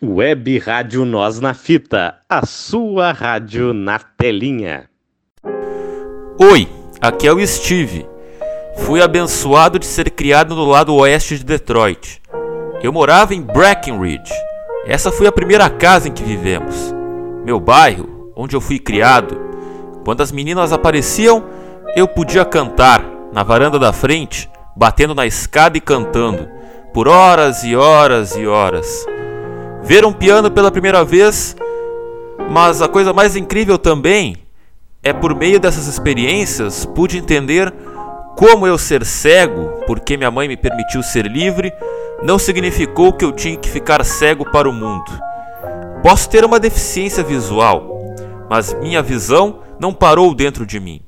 Web Rádio Nós na Fita, a sua rádio na telinha. Oi, aqui é o Steve. Fui abençoado de ser criado no lado oeste de Detroit. Eu morava em Breckenridge. Essa foi a primeira casa em que vivemos. Meu bairro, onde eu fui criado. Quando as meninas apareciam, eu podia cantar na varanda da frente, batendo na escada e cantando, por horas e horas e horas ver um piano pela primeira vez, mas a coisa mais incrível também é por meio dessas experiências pude entender como eu ser cego, porque minha mãe me permitiu ser livre, não significou que eu tinha que ficar cego para o mundo. Posso ter uma deficiência visual, mas minha visão não parou dentro de mim.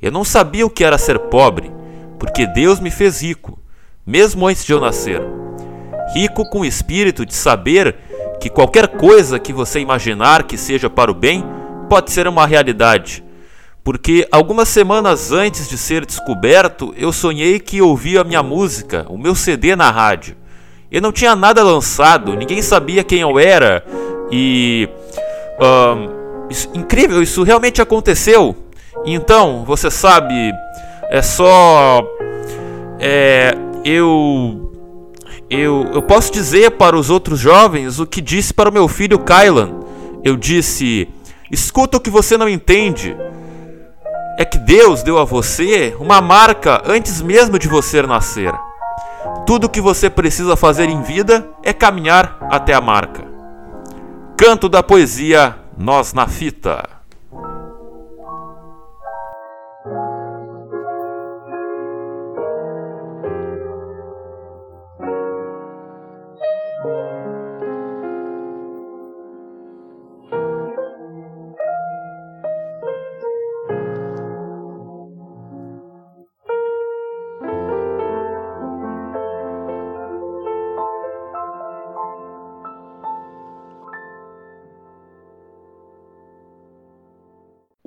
Eu não sabia o que era ser pobre, porque Deus me fez rico, mesmo antes de eu nascer. Rico com o espírito de saber que qualquer coisa que você imaginar que seja para o bem pode ser uma realidade. Porque algumas semanas antes de ser descoberto, eu sonhei que ouvia a minha música, o meu CD na rádio. Eu não tinha nada lançado, ninguém sabia quem eu era e. Um, isso, incrível, isso realmente aconteceu. Então, você sabe, é só. É, eu eu, eu posso dizer para os outros jovens o que disse para o meu filho Kylan. Eu disse: escuta o que você não entende. É que Deus deu a você uma marca antes mesmo de você nascer. Tudo o que você precisa fazer em vida é caminhar até a marca. Canto da poesia Nós na Fita.